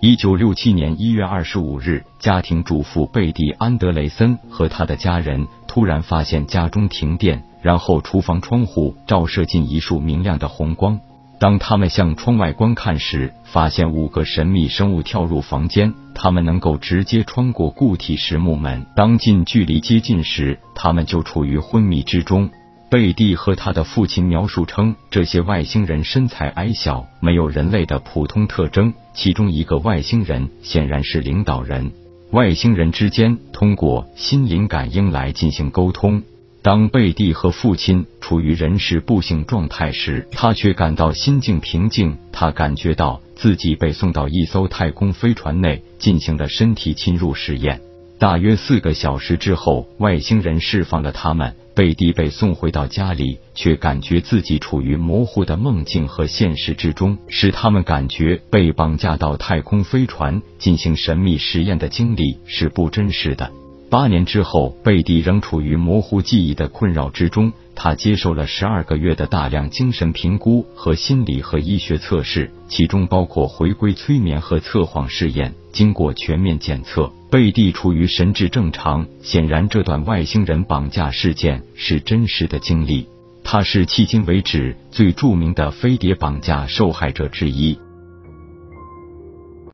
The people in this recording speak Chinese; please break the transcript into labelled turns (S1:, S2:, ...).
S1: 一九六七年一月二十五日，家庭主妇贝蒂·安德雷森和他的家人突然发现家中停电，然后厨房窗户照射进一束明亮的红光。当他们向窗外观看时，发现五个神秘生物跳入房间，他们能够直接穿过固体实木门。当近距离接近时，他们就处于昏迷之中。贝蒂和他的父亲描述称，这些外星人身材矮小，没有人类的普通特征。其中一个外星人显然是领导人。外星人之间通过心灵感应来进行沟通。当贝蒂和父亲处于人事不省状态时，他却感到心境平静。他感觉到自己被送到一艘太空飞船内，进行了身体侵入实验。大约四个小时之后，外星人释放了他们。贝蒂被送回到家里，却感觉自己处于模糊的梦境和现实之中，使他们感觉被绑架到太空飞船进行神秘实验的经历是不真实的。八年之后，贝蒂仍处于模糊记忆的困扰之中。他接受了十二个月的大量精神评估和心理和医学测试，其中包括回归催眠和测谎试验。经过全面检测，贝蒂处于神志正常。显然，这段外星人绑架事件是真实的经历。他是迄今为止最著名的飞碟绑架受害者之一。